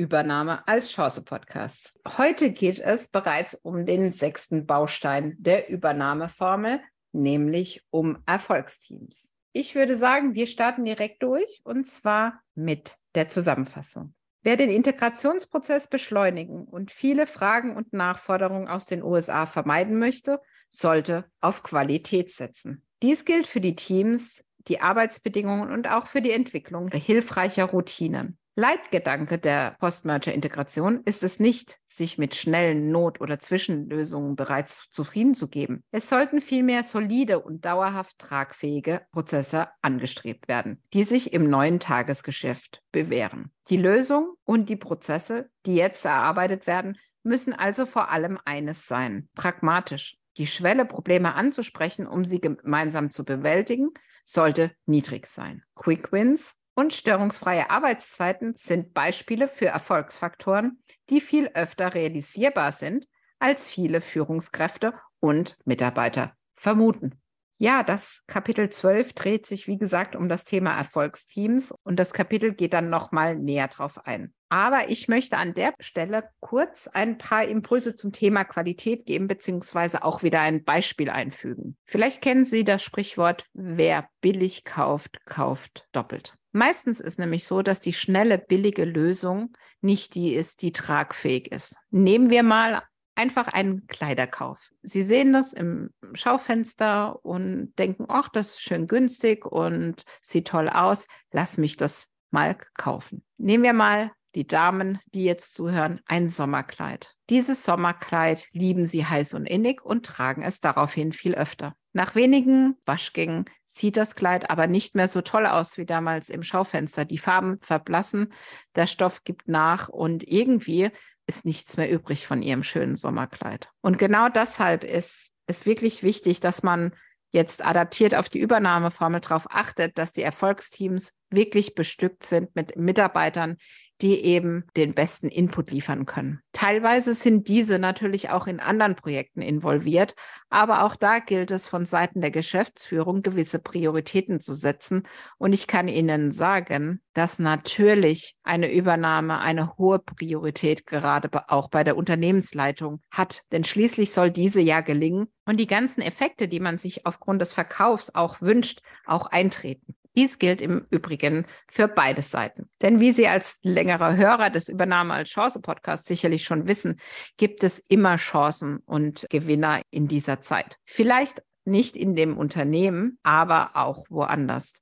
Übernahme als Chance Podcasts. Heute geht es bereits um den sechsten Baustein der Übernahmeformel, nämlich um Erfolgsteams. Ich würde sagen, wir starten direkt durch und zwar mit der Zusammenfassung. Wer den Integrationsprozess beschleunigen und viele Fragen und Nachforderungen aus den USA vermeiden möchte, sollte auf Qualität setzen. Dies gilt für die Teams, die Arbeitsbedingungen und auch für die Entwicklung hilfreicher Routinen. Leitgedanke der Post-Merger-Integration ist es nicht, sich mit schnellen Not- oder Zwischenlösungen bereits zufrieden zu geben. Es sollten vielmehr solide und dauerhaft tragfähige Prozesse angestrebt werden, die sich im neuen Tagesgeschäft bewähren. Die Lösung und die Prozesse, die jetzt erarbeitet werden, müssen also vor allem eines sein, pragmatisch. Die Schwelle, Probleme anzusprechen, um sie gemeinsam zu bewältigen, sollte niedrig sein. Quick Wins und störungsfreie Arbeitszeiten sind Beispiele für Erfolgsfaktoren, die viel öfter realisierbar sind, als viele Führungskräfte und Mitarbeiter vermuten. Ja, das Kapitel 12 dreht sich, wie gesagt, um das Thema Erfolgsteams und das Kapitel geht dann nochmal näher drauf ein. Aber ich möchte an der Stelle kurz ein paar Impulse zum Thema Qualität geben, beziehungsweise auch wieder ein Beispiel einfügen. Vielleicht kennen Sie das Sprichwort, wer billig kauft, kauft doppelt. Meistens ist nämlich so, dass die schnelle, billige Lösung nicht die ist, die tragfähig ist. Nehmen wir mal einfach einen Kleiderkauf. Sie sehen das im Schaufenster und denken, ach, das ist schön günstig und sieht toll aus. Lass mich das mal kaufen. Nehmen wir mal die Damen, die jetzt zuhören, ein Sommerkleid. Dieses Sommerkleid lieben sie heiß und innig und tragen es daraufhin viel öfter. Nach wenigen Waschgängen sieht das Kleid aber nicht mehr so toll aus wie damals im Schaufenster. Die Farben verblassen, der Stoff gibt nach und irgendwie ist nichts mehr übrig von ihrem schönen Sommerkleid. Und genau deshalb ist es wirklich wichtig, dass man jetzt adaptiert auf die Übernahmeformel darauf achtet, dass die Erfolgsteams wirklich bestückt sind mit Mitarbeitern, die eben den besten Input liefern können. Teilweise sind diese natürlich auch in anderen Projekten involviert, aber auch da gilt es von Seiten der Geschäftsführung gewisse Prioritäten zu setzen. Und ich kann Ihnen sagen, dass natürlich eine Übernahme eine hohe Priorität gerade auch bei der Unternehmensleitung hat. Denn schließlich soll diese ja gelingen und die ganzen Effekte, die man sich aufgrund des Verkaufs auch wünscht, auch eintreten. Dies gilt im Übrigen für beide Seiten. Denn wie Sie als längerer Hörer des Übernahme als Chance Podcasts sicherlich schon wissen, gibt es immer Chancen und Gewinner in dieser Zeit. Vielleicht nicht in dem Unternehmen, aber auch woanders.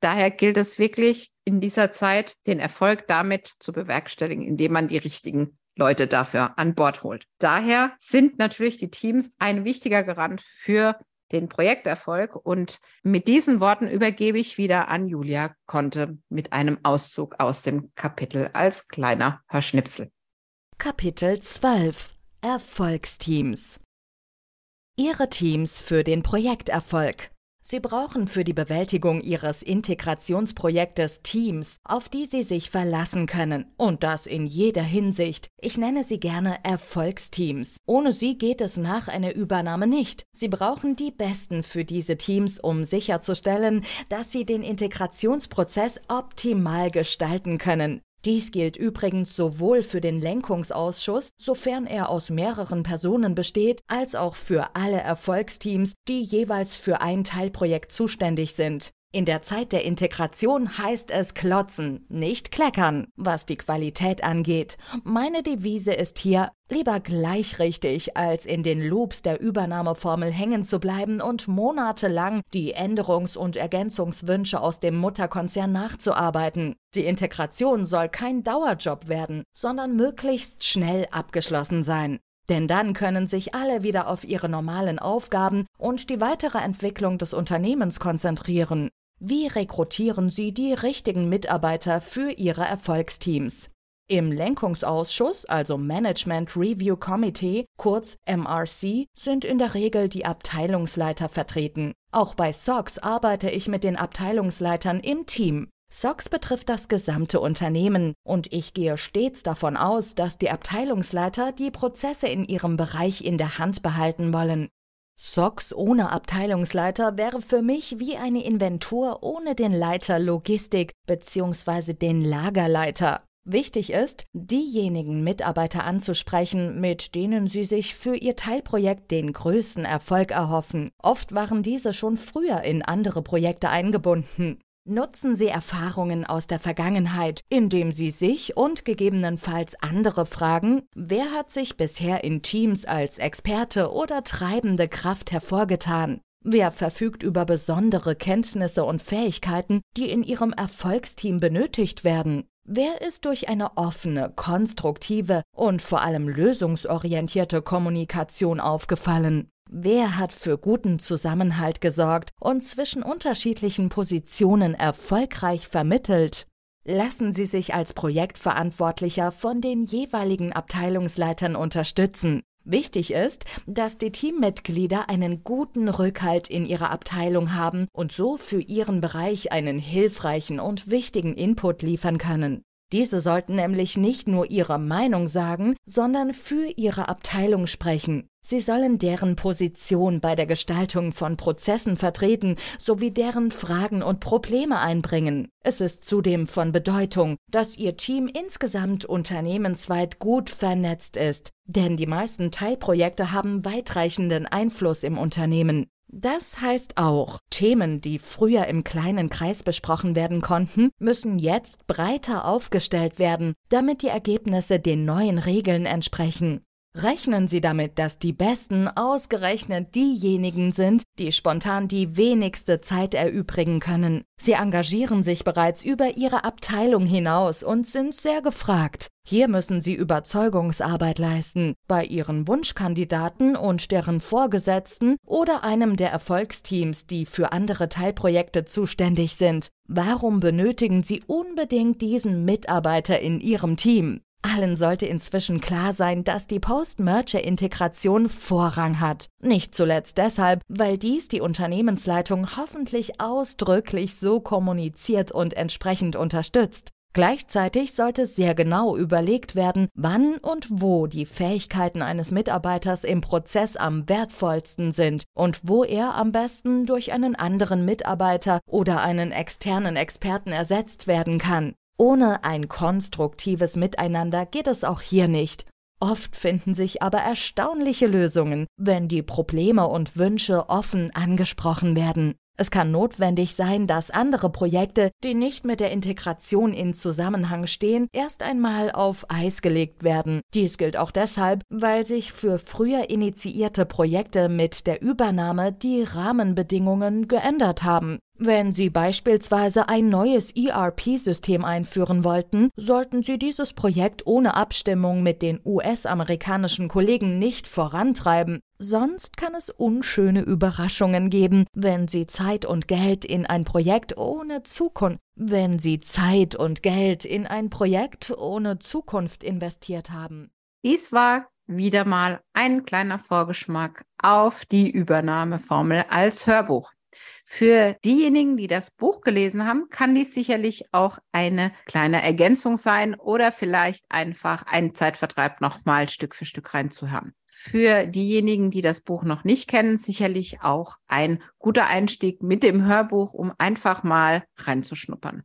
Daher gilt es wirklich in dieser Zeit, den Erfolg damit zu bewerkstelligen, indem man die richtigen Leute dafür an Bord holt. Daher sind natürlich die Teams ein wichtiger Garant für den Projekterfolg. Und mit diesen Worten übergebe ich wieder an Julia Conte mit einem Auszug aus dem Kapitel als kleiner Hörschnipsel. Kapitel 12 Erfolgsteams Ihre Teams für den Projekterfolg. Sie brauchen für die Bewältigung Ihres Integrationsprojektes Teams, auf die Sie sich verlassen können. Und das in jeder Hinsicht. Ich nenne sie gerne Erfolgsteams. Ohne sie geht es nach einer Übernahme nicht. Sie brauchen die Besten für diese Teams, um sicherzustellen, dass sie den Integrationsprozess optimal gestalten können. Dies gilt übrigens sowohl für den Lenkungsausschuss, sofern er aus mehreren Personen besteht, als auch für alle Erfolgsteams, die jeweils für ein Teilprojekt zuständig sind. In der Zeit der Integration heißt es klotzen, nicht kleckern, was die Qualität angeht. Meine Devise ist hier, lieber gleich richtig, als in den Loops der Übernahmeformel hängen zu bleiben und monatelang die Änderungs- und Ergänzungswünsche aus dem Mutterkonzern nachzuarbeiten. Die Integration soll kein Dauerjob werden, sondern möglichst schnell abgeschlossen sein. Denn dann können sich alle wieder auf ihre normalen Aufgaben und die weitere Entwicklung des Unternehmens konzentrieren. Wie rekrutieren Sie die richtigen Mitarbeiter für Ihre Erfolgsteams? Im Lenkungsausschuss, also Management Review Committee, kurz MRC, sind in der Regel die Abteilungsleiter vertreten. Auch bei SOX arbeite ich mit den Abteilungsleitern im Team. SOX betrifft das gesamte Unternehmen und ich gehe stets davon aus, dass die Abteilungsleiter die Prozesse in ihrem Bereich in der Hand behalten wollen. SOX ohne Abteilungsleiter wäre für mich wie eine Inventur ohne den Leiter Logistik bzw. den Lagerleiter. Wichtig ist, diejenigen Mitarbeiter anzusprechen, mit denen sie sich für ihr Teilprojekt den größten Erfolg erhoffen. Oft waren diese schon früher in andere Projekte eingebunden. Nutzen Sie Erfahrungen aus der Vergangenheit, indem Sie sich und gegebenenfalls andere fragen, wer hat sich bisher in Teams als Experte oder treibende Kraft hervorgetan? Wer verfügt über besondere Kenntnisse und Fähigkeiten, die in Ihrem Erfolgsteam benötigt werden? Wer ist durch eine offene, konstruktive und vor allem lösungsorientierte Kommunikation aufgefallen? Wer hat für guten Zusammenhalt gesorgt und zwischen unterschiedlichen Positionen erfolgreich vermittelt? Lassen Sie sich als Projektverantwortlicher von den jeweiligen Abteilungsleitern unterstützen. Wichtig ist, dass die Teammitglieder einen guten Rückhalt in ihrer Abteilung haben und so für ihren Bereich einen hilfreichen und wichtigen Input liefern können. Diese sollten nämlich nicht nur ihre Meinung sagen, sondern für ihre Abteilung sprechen. Sie sollen deren Position bei der Gestaltung von Prozessen vertreten sowie deren Fragen und Probleme einbringen. Es ist zudem von Bedeutung, dass Ihr Team insgesamt unternehmensweit gut vernetzt ist, denn die meisten Teilprojekte haben weitreichenden Einfluss im Unternehmen. Das heißt auch, Themen, die früher im kleinen Kreis besprochen werden konnten, müssen jetzt breiter aufgestellt werden, damit die Ergebnisse den neuen Regeln entsprechen. Rechnen Sie damit, dass die Besten ausgerechnet diejenigen sind, die spontan die wenigste Zeit erübrigen können. Sie engagieren sich bereits über ihre Abteilung hinaus und sind sehr gefragt. Hier müssen Sie Überzeugungsarbeit leisten, bei Ihren Wunschkandidaten und deren Vorgesetzten oder einem der Erfolgsteams, die für andere Teilprojekte zuständig sind. Warum benötigen Sie unbedingt diesen Mitarbeiter in Ihrem Team? Allen sollte inzwischen klar sein, dass die Post-Merger-Integration Vorrang hat. Nicht zuletzt deshalb, weil dies die Unternehmensleitung hoffentlich ausdrücklich so kommuniziert und entsprechend unterstützt. Gleichzeitig sollte sehr genau überlegt werden, wann und wo die Fähigkeiten eines Mitarbeiters im Prozess am wertvollsten sind und wo er am besten durch einen anderen Mitarbeiter oder einen externen Experten ersetzt werden kann. Ohne ein konstruktives Miteinander geht es auch hier nicht. Oft finden sich aber erstaunliche Lösungen, wenn die Probleme und Wünsche offen angesprochen werden. Es kann notwendig sein, dass andere Projekte, die nicht mit der Integration in Zusammenhang stehen, erst einmal auf Eis gelegt werden. Dies gilt auch deshalb, weil sich für früher initiierte Projekte mit der Übernahme die Rahmenbedingungen geändert haben. Wenn Sie beispielsweise ein neues ERP-System einführen wollten, sollten Sie dieses Projekt ohne Abstimmung mit den US-amerikanischen Kollegen nicht vorantreiben. Sonst kann es unschöne Überraschungen geben, wenn Sie Zeit und Geld in ein Projekt ohne Zukunft, wenn Sie Zeit und Geld in ein Projekt ohne Zukunft investiert haben. Dies war wieder mal ein kleiner Vorgeschmack auf die Übernahmeformel als Hörbuch. Für diejenigen, die das Buch gelesen haben, kann dies sicherlich auch eine kleine Ergänzung sein oder vielleicht einfach ein Zeitvertreib nochmal Stück für Stück reinzuhören. Für diejenigen, die das Buch noch nicht kennen, sicherlich auch ein guter Einstieg mit dem Hörbuch, um einfach mal reinzuschnuppern.